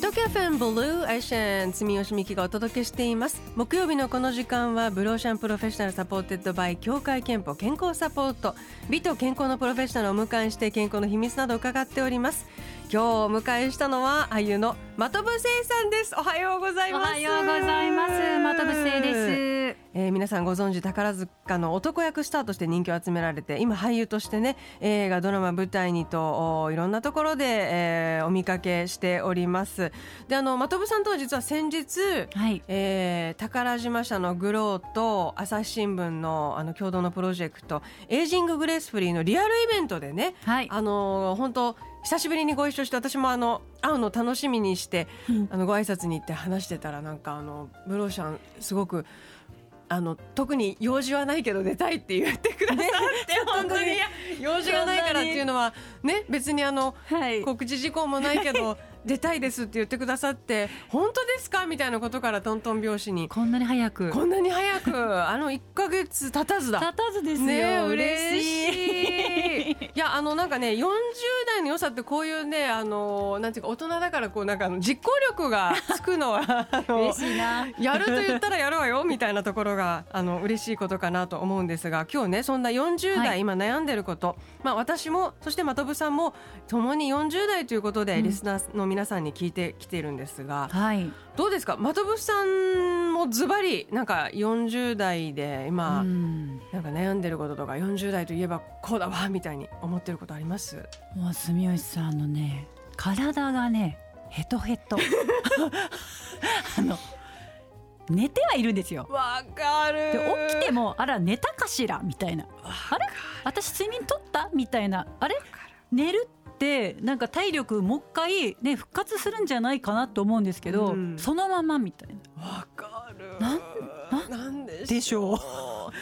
TOKYO FM Blue Ocean 住吉美紀がお届けしています。木曜日のこの時間は Blue Ocean Professional supported by 協会けんぽ健康サポート美と健康のプロフェッショナルをお迎えして健康の秘密などを伺っております。今日お迎えしたのは俳優の的部聖さんです。おはようございます。おはようございます。的部聖です、えー皆さんご存知宝塚の男役スターとして人気を集められて今俳優としてね映画ドラマ舞台にとおいろんなところで、えーお見かけしております。であの的部さんとは実は先日はい。えー宝島社のグローと朝日新聞のあの共同のプロジェクトエイジンググレースフリーのリアルイベントでねはい。あの本当久しぶりにご一緒して私もあの会うの楽しみにして、うん。あのご挨拶に行って話してたらなんかあのブローシャンすごくあの特に用事はないけど出たいって言ってくださって、本当に。用事がないからっていうのはね別にあのはい。告知事項もないけど 出たいですって言ってくださって本当ですかみたいなことからトントン拍子に。こんなに早く。こんなに早く。あの1か月経たずだ。立たずですよ、ねえ嬉嬉しいやあのなんかね40代の良さってこういうねあのなんていうか大人だからこうなんかあの実行力がつくのは あの嬉しいな。やると言ったらやるわよみたいなところがあの嬉しいことかなと思うんですが今日ねそんな40代、はい。今悩んでること、まあ、私もそして的部さんも共に40代ということで、うん。リスナーの皆さんに聞いてきてるんですがはい。どうですか？的部さんもズバリなんか40代で今、うん。なんか悩んでることとか40代といえばこうだわみたいに思ってることあります？もう住吉さんのね体がねヘトヘト。あの寝てはいるんですよ。わかる。で起きてもあら寝たかしら？みたいな。あれ？私睡眠取った？みたいな。あれ？寝るってなんか体力もう一回ね復活するんじゃないかなと思うんですけど、うん。そのままみたいな。わかる。なんなん？ででしょう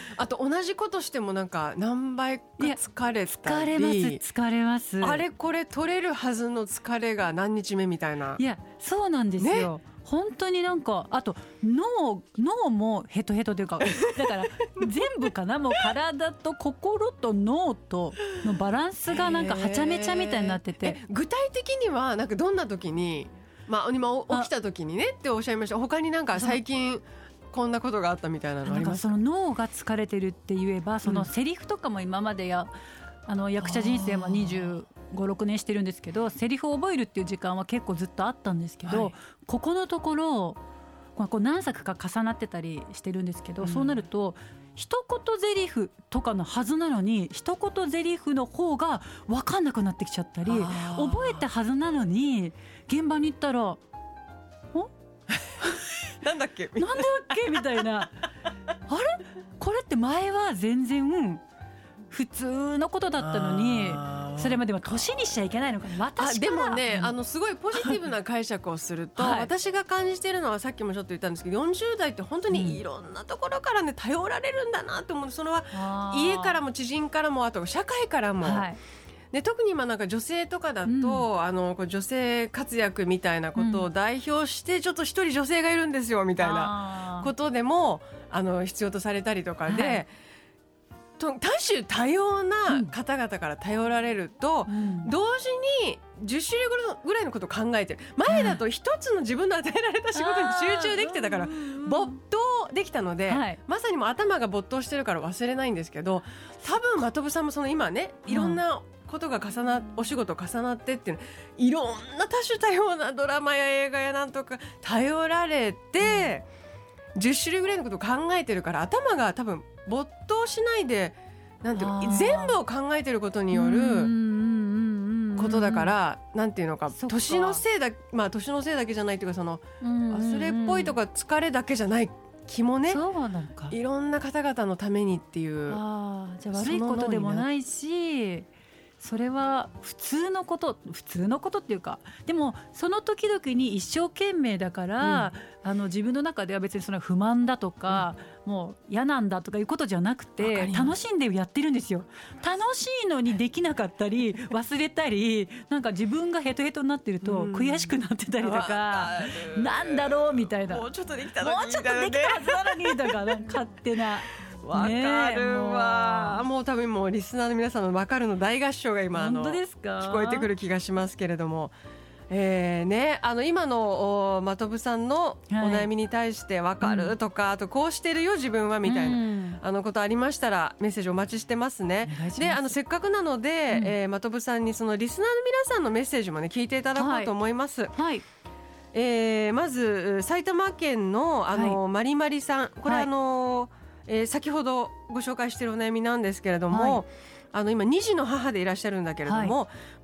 あと同じことしてもなんか何倍か疲れた疲りれます。疲れます。あれこれ取れるはずの疲れが何日目みたいな。いやそうなんですよ、本当になんかあと脳脳もヘトヘトというか だから全部かな？もう体と心と脳とのバランスがなんかはちゃめちゃみたいになってて。え具体的にはなんかどんな時にまあ今お起きた時にねっておっしゃいました。他になんか最近こんなことがあったみたいなのありますその脳が疲れてるって言えばそうん。のセリフとかも今までやあの役者人生も2 5 6年してるんですけどセリフを覚えるっていう時間は結構ずっとあったんですけど、はい。ここのところまあこう何作か重なってたりしてるんですけど、うん。そうなると一言ゼリフとかのはずなのに一言ゼリフの方が分かんなくなってきちゃったり覚えたはずなのに現場に行ったら なんだっけ？なんだっけみたいな。あれ？これって前は全然普通のことだったのにそれまでも年にしちゃいけないのか私でもね、うん。あのすごいポジティブな解釈をすると、はい。私が感じているのはさっきもちょっと言ったんですけど40代って本当にいろんなところからね頼られるんだなと思う。それは家からも知人からもあと社会からも、はいで特に今なんか女性とかだと、うん。あのこう女性活躍みたいなことを代表してちょっと一人女性がいるんですよみたいなことでもあの必要とされたりとかで。はい。と多種多様な方々から頼られると、うん。同時に10種類ぐらいのことを考えてる。前だと一つの自分の与えられた仕事に集中できてたから没頭できたので、はい。まさにもう頭が没頭してるから忘れないんですけど多分真飛さんもその今ねいろんなことが重なお仕事重なってっていうのいろんな多種多様なドラマや映画やなんとか頼られて、10種類ぐらいのことを考えてるから頭が多分没頭しないでなんていう全部を考えてることによる。うんうんうんうんうん。ことだから、なんていうのか年のせいだまあ年のせいだけじゃないっていうかその忘れっぽいとか疲れだけじゃない気もね、そうなのか。いろんな方々のためにっていうあー。じゃあ悪いことでもないしそれは普通のこと普通のことっていうかでもその時々に一生懸命だから、うん、あの自分の中では別にその不満だとか、うん、もう嫌なんだとかいうことじゃなくて楽しんでやってるんですよ。楽しいのにできなかったり 忘れたりなんか自分がヘトヘトになってると悔しくなってたりとか、うん、なんだろうみたいな。もうちょっとできたのにもうちょっとできたはずなのにとか勝手な。わかるわ、もう。多分もうリスナーの皆さんの分かるの大合唱が今あの聞こえてくる気がしますけれども。えーね、あの今の真飛さんのお悩みに対して分かるとか、はい、あとこうしてるよ自分はみたいな、うん、あのことありましたらメッセージお待ちしてますね。であのせっかくなので、うん、えー、真飛さんにそのリスナーの皆さんのメッセージもね聞いていただこうと思います。はい、はいえー、まず埼玉県のあの、はい、マリマリさん。これ、はい、あのえー、先ほどご紹介しているお悩みなんですけれども、はい、あの今2児の母でいらっしゃるんだけれども、はい、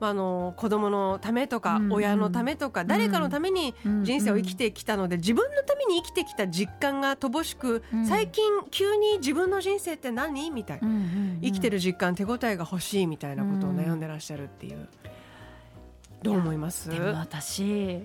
まあ、あの子供のためとか、親のためとか、誰かのために人生を生きてきたので、自分のために生きてきた実感が乏しく、最近急に自分の人生って何？みたいな、生きてる実感手応えが欲しいみたいなことを悩んでらっしゃるっていう。どう思います？でも私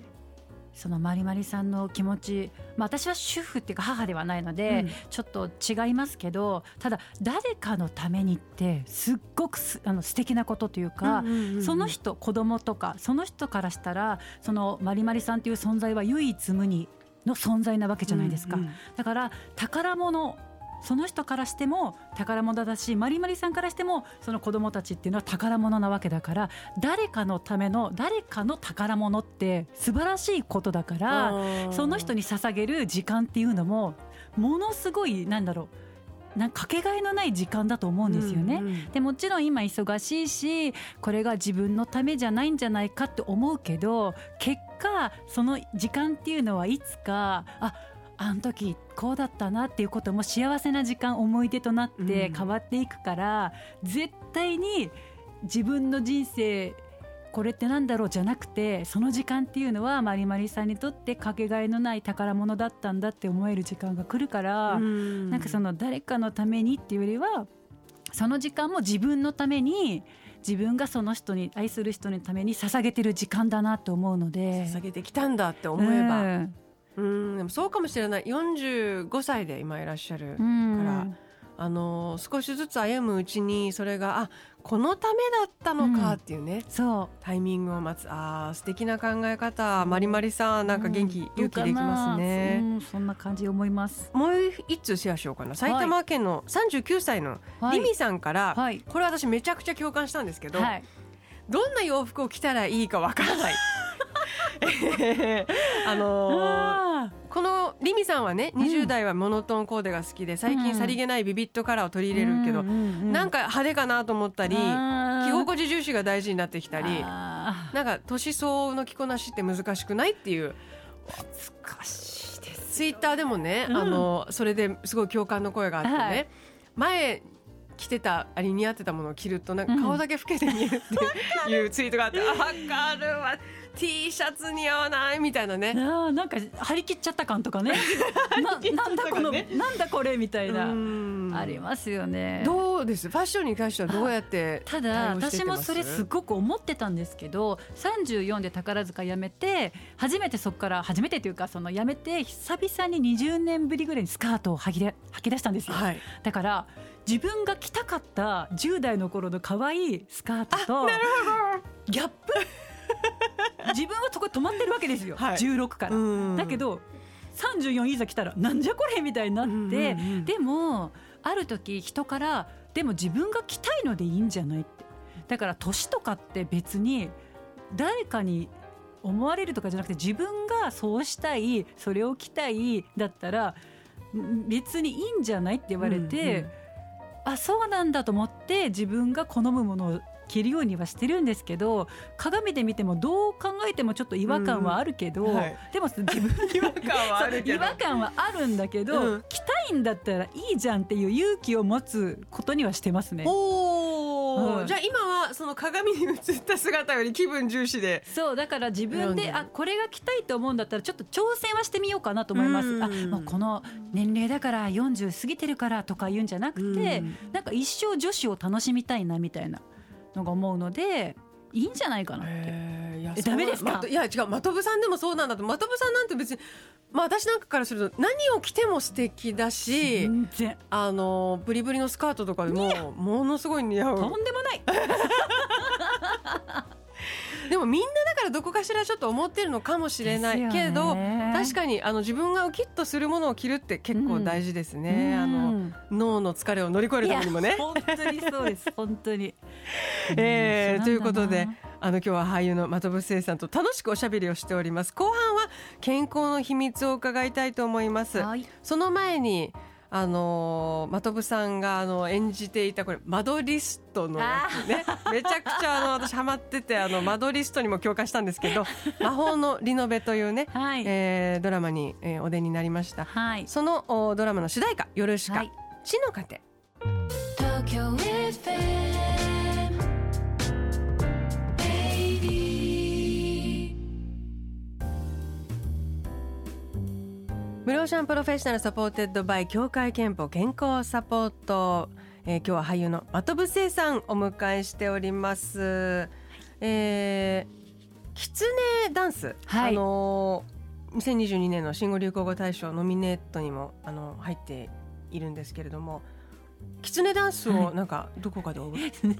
そのまりまりさんの気持ち、まあ、私は主婦っていうか母ではないので、うん、ちょっと違いますけどただ誰かのためにってすっごくすあの素敵なことというか、その人子供とかその人からしたらそのまりまりさんという存在は唯一無二の存在なわけじゃないですか、うんうん、だから宝物その人からしても宝物だしまりまりさんからしてもその子供たちっていうのは宝物なわけだから誰かのための誰かの宝物って素晴らしいことだからその人に捧げる時間っていうのもものすごいなんだろうなかけがえのない時間だと思うんですよね、うんうん、でもちろん今忙しいしこれが自分のためじゃないんじゃないかって思うけど結果その時間っていうのはいつかああの時こうだったなっていうことも幸せな時間思い出となって変わっていくから、うん、絶対に自分の人生これってなんだろうじゃなくてその時間っていうのはまりまりさんにとってかけがえのない宝物だったんだって思える時間が来るから、うん、なんかその誰かのためにっていうよりはその時間も自分のために自分がその人に愛する人のために捧げてる時間だなと思うので。捧げてきたんだって思えば、うん、うんでもそうかもしれない。45歳で今いらっしゃるから、あの少しずつ歩むうちにそれがあこのためだったのかっていうね、うん、そう。タイミングを待つ。あ素敵な考え方。まりまりさんなんか元気、うん、勇気できますね、そんな感じ思います。もう一通シェアしようかな。埼玉県の39歳のリミさんから、はい、これ私めちゃくちゃ共感したんですけど、はい、どんな洋服を着たらいいかわからない。あのー、このリミさんはね20代はモノトーンコーデが好きで最近さりげないビビットカラーを取り入れるけど、なんか派手かなと思ったり着心地重視が大事になってきたりなんか年相応の着こなしって難しくないっていう。難しいですツイッターでもね、あのそれですごい共感の声があってね、はい、前着てたあれ似合ってたものを着るとなんか顔だけ老けて見えるっていうツイートがあって、うん、分かるわ。T シャツ似合わないみたいなね。あなんか張り切っちゃった感とかね。ななんだこのなんだこれみたいなありますよね。どうです？ファッションに関してはどうやってただ私もそれすごく思ってたんですけど34で宝塚辞めて初めてそこから初めてというかその辞めて久々に20年ぶりぐらいにスカートを履きで履き出したんですよ、はい、だから自分が着たかった10代の頃の可愛いスカートとギャップ？自分はそこ止まってるわけですよ、はい、16から。だけど34いざ来たらなんじゃこれみたいになって、うんうんうん、でもある時人からでも自分が着たいのでいいんじゃないって。だから年とかって別に誰かに思われるとかじゃなくて自分がそうしたいそれを着たいだったら別にいいんじゃないって言われて、うんうん、あそうなんだと思って自分が好むものを着るようにはしてるんですけど鏡で見てもどう考えてもちょっと違和感はあるけど、うんはい、でも自分 違和感はある違和感はあるんだけど、うん、着たいんだったらいいじゃんっていう勇気を持つことにはしてますね。おうん、じゃあ今はその鏡に映った姿より気分重視でそうだから自分であこれが着たいと思うんだったらちょっと挑戦はしてみようかなと思います。あもうこの年齢だから40過ぎてるからとか言うんじゃなくて、ん、なんか一生女子を楽しみたいなみたいな。のが思うのでいいんじゃないかなって。えーいダメですか？そういや違う真飛さんでもそうなんだ。と真飛さんなんて別にまあ私なんかからすると何を着ても素敵だし全然。あのブリブリのスカートとかでもものすごい似合う。とんでもない。でもみんなだからどこかしらちょっと思ってるのかもしれないけれど確かにあの自分がウキッとするものを着るって結構大事ですね、あのうん脳の疲れを乗り越えるためにもね。本当にそうです。本当に。えーうんということであの今日は俳優の的部聖さんと楽しくおしゃべりをしております。後半は健康の秘密を伺いたいと思います。はい。その前にあのー、的部さんがあの演じていたこれマドリストの役ね。めちゃくちゃあの私ハマっててあのマドリストにも共感したんですけど 魔法のリノベというね、はい、えードラマに、えーお出になりました。はい。そのおドラマの主題歌「ヨルシカ」はい。地の糧東京 FM 無料シャンプロフェッショナルサポーテッドバイ協会憲法健康サポート、えー今日は俳優の的部聖さんお迎えしております、えー、キツネダンス、はい。あのー2022年の新語・流行語大賞ノミネートにもあの入っているんですけれどもキツネダンスをはい。なんかどこかで踊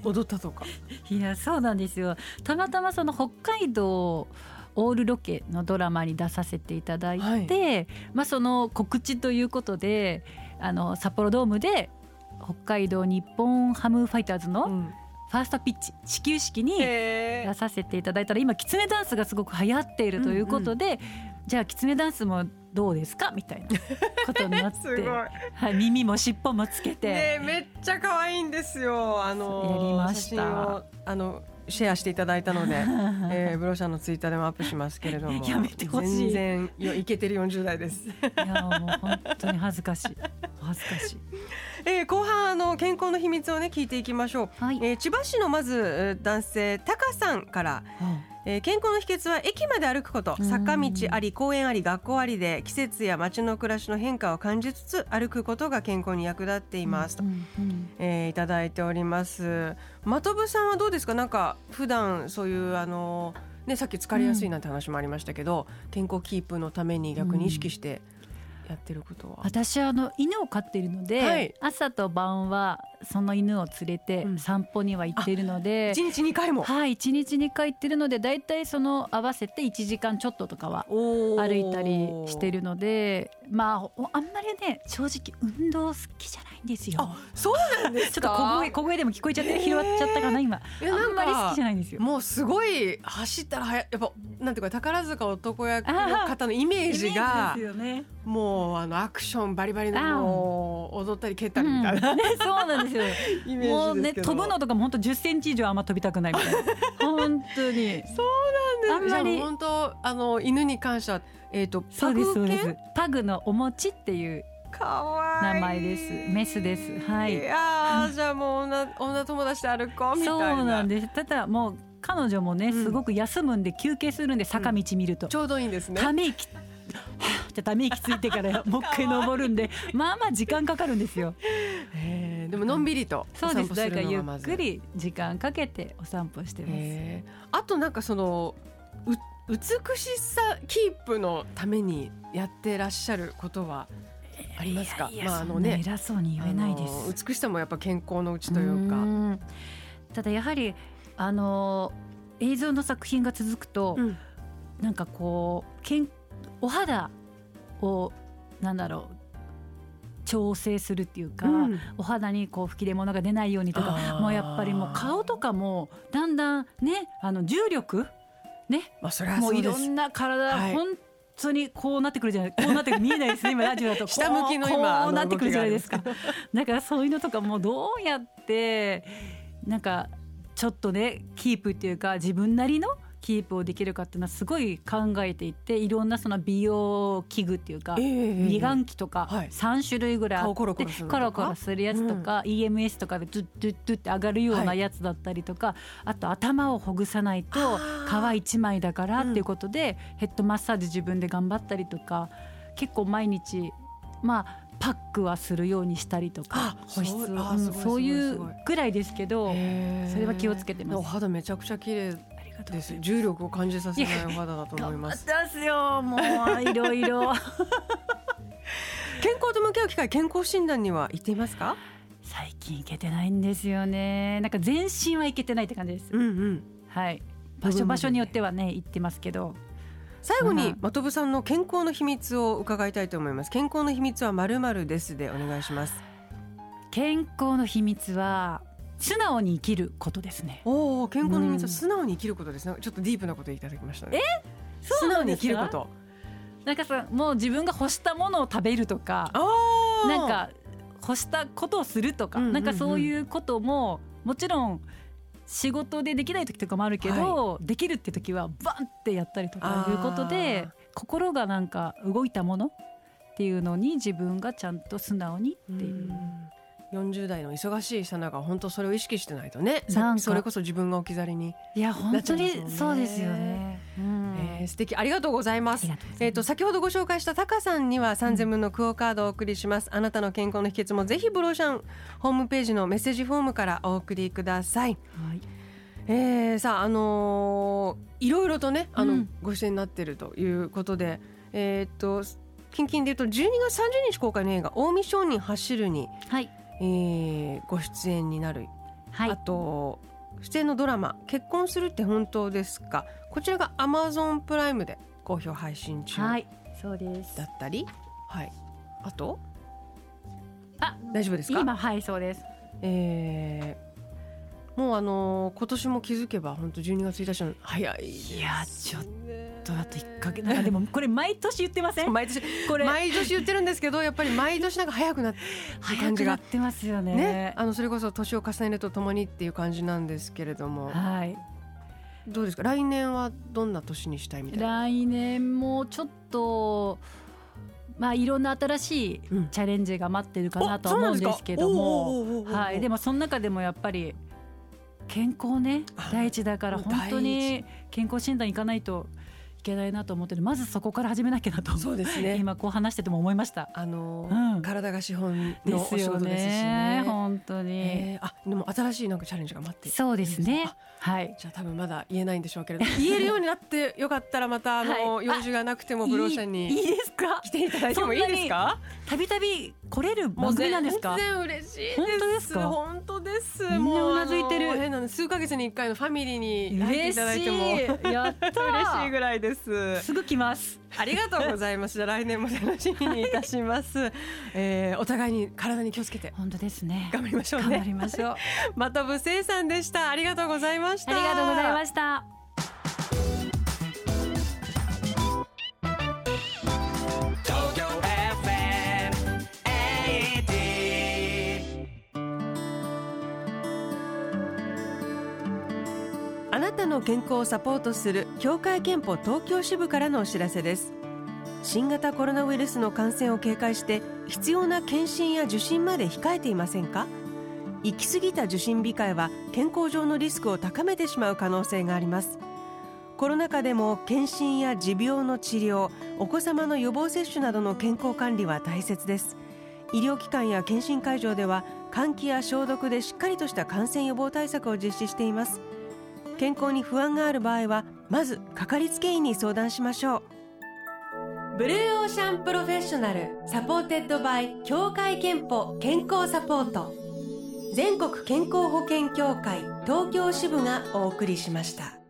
踊ったとか、いやそうなんですよ。たまたまその北海道オールロケのドラマに出させていただいて、まあその告知ということであの札幌ドームで北海道日本ハムファイターズのうん。ファーストピッチ始球式にへ出させていただいたら今キツネダンスがすごく流行っているということで、じゃあキツネダンスもどうですか？みたいなことになっー すごい。て、はい、耳も尻尾もつけて、ねえめっちゃ可愛いんですよ。あのやりました。写真をあのシェアしていただいたので、えー、ブロシャンのツイッターでもアップしますけれども。やめてほしい。全然よイケてる40代です、いやもう本当に恥ずかしい。恥ずかしい。えー、後半あの健康の秘密をね聞いていきましょう、はい。えー、千葉市のまずえー男性タカさんからえー健康の秘訣は駅まで歩くこと。うん。坂道あり公園あり学校ありで季節や街の暮らしの変化を感じつつ歩くことが健康に役立っています。と、うんうん。えーいただいております。的部さんはどうですか？なんか普段そういうあのねさっき疲れやすいなんて話もありましたけど、健康キープのために逆に意識してやってることは、私はあの犬を飼っているので、はい。朝と晩はその犬を連れてうん。散歩には行っているので、一日2回も。はい1日2回行ってるのでだいたいその合わせて1時間ちょっととかは歩歩いたりしてるのでまあおあんまりね正直運動好きじゃないんですよ。あそうなんですか？ちょっと小声小声でも聞こえちゃって拾っちゃったかな今。あんまり好きじゃかないんですよ。もうすごい走ったらはややっぱなんていうか宝塚男役の方のイメージが。もうあのアクションバリバリの踊ったり蹴ったりみたいな、うん。ねそうなんですよ。イメもうね飛ぶのとかも本当10センチ以上あんま飛びたくないみたいな。本当に。そうなんですあんまり本当あの犬に関してはえっ、とそうですそうですパグ。パグのお餅っていう名前ですメスですはいいやー じゃあもう女女友達で歩こうみたいなそうなんです。ただもう彼女もねうんすごく休むんで休憩するんで坂道見ると、ちょうどいいんですねため息。はぁじゃため息ついてからもう一回登るんでまあまあ時間かかるんですよ。でものんびりとおそうで散歩すだからゆっくり時間かけてお散歩してます。あとなんかそのう美しさキープのためにやってらっしゃることはありますか？いやいやまああのね偉そうに言えないであす。の美しさもやっぱ健康のうちというか。ん。ただやはりあの映像の作品が続くと、うん。なんかこうけんお肌をなんだろう調整するっていうか、うん。お肌にこう吹き出物が出ないようにとかもうやっぱりもう顔とかもだんだんねあの重力ね。まあそもそういろんな体、はい。本当にこうなってくるじゃないこうなってくる見えないですね今 ラジオだと。下向きのこう今こうなってくるじゃないですか。だからそういうのとかもどうやってなんかちょっとねキープっていうか自分なりのキープをできるかっていうのはすごい考えていていろんなその美容器具っていうか、ええ美顔器とかはい。3種類ぐらいあって、顔コロコロするやつとか、EMS とかでドゥッドゥッドゥって上がるようはないやつだったりとか、あと頭をほぐさないと皮一枚だからっていうことで、ヘッドマッサージ自分で頑張ったりとか結構毎日まあパックはするようにしたりとかあ保湿。をそう。いそうぐらいですけどそれは気をつけてます。お肌めちゃくちゃ綺麗です。重力を感じさせないお肌だと思い頑張ますってますよもういろいろ。健康と向き合う機会健康診断には行っていますか？最近行けてないんですよね。なんか全身は行けてないって感じです。うんうん。はい。場所場所によってはね行ってますけど。最後にうん的部さんの健康の秘密を伺いたいと思います。健康の秘密はまるまるですでお願いします。健康の秘密は素直に生きることですね。おお健康の秘密うん。は素直に生きることですね。ちょっとディープなこといただきました。ねそう素直に生きること。なんか？さもう自分が欲したものを食べるとかなんか欲したことをするとか、うんうんうん。なんかそういうことももちろん仕事でできない時とかもあるけど、できるって時はバンってやったりとかいうことで心がなんか動いたものっていうのに自分がちゃんと素直にっていう。40代の忙しいさなが本当それを意識してないとね。それこそ自分が置き去りに、いや本当にそうですよね。うん。えー素敵ありがとうございます。ます。えっ、と先ほどご紹介したタカさんには3000分のクオカードをお送りします、あなたの健康の秘訣もぜひブローシャンホームページのメッセージフォームからお送りください。はい。えー、さああのーいろいろとねあの、うんご出演になっているということでえーっと近々で言うと12月30日公開の映画「近江商人走るに」はいえーご出演になる、はい。あと出演のドラマ「結婚するって本当ですか?」こちらが Amazon プライムで好評配信中はいそうです。だ。ったり、はい、あと？あ大丈夫ですか？今はいそうです。えーもうあのー今年も気づけば本当12月1日の早いですね。いやちょっとあと一ヶ月なんかでもこれ毎年言ってません？毎年これ毎年言ってるんですけどやっぱり毎年なんか早くなって 早感じがってますよね。ねあのそれこそ年を重ねるとともにっていう感じなんですけれどもはい。どうですか？来年はどんな年にしたいみたいな？来年もちょっとまあいろんな新しいうんチャレンジが待ってるかなとは思うんですけども、はい。でもその中でもやっぱり健康ねあ第一だから本当に健康診断行かないといけないなと思ってる。まずそこから始めなきゃなと。そうですね。今こう話してても思いました。あのうん。体が資本のお仕事ですしね。ね。本当に。えーあでも新しいなんかチャレンジが待ってそうですね。あ。はい。じゃあ多分まだ言えないんでしょうけれど言えるようになってよかったらまたあの、はい。用事がなくてもブローシャンにいいですか？来ていただいてもいいですか？たびたび来れる番組なんですか？全然嬉しいです。本当ですか？本当です。みんなうなずいてる。変なの数ヶ月に一回のファミリーに入っていただいても。嬉しいやったー嬉しいぐらいですす。ぐ来ます。ありがとうございます。来年も楽しみにいたします、えー、お互いに体に気をつけて。本当ですね。頑張りましょう頑張ねりましょう。またぶせいさんでした。ありがとうございました。ありがとうございましたの健康をサポートする協会憲法東京支部からのお知らせです。新型コロナウイルスの感染を警戒して必要な検診や受診まで控えていませんか？行き過ぎた受診控えは健康上のリスクを高めてしまう可能性があります。コロナ禍でも検診や持病の治療お子様の予防接種などの健康管理は大切です。医療機関や検診会場では換気や消毒でしっかりとした感染予防対策を実施しています。健康に不安がある場合はまずかかりつけ医に相談しましょう。 Blue Ocean Professional supported by 協会けんぽ健康サポート。全国健康保険協会東京支部がお送りしました。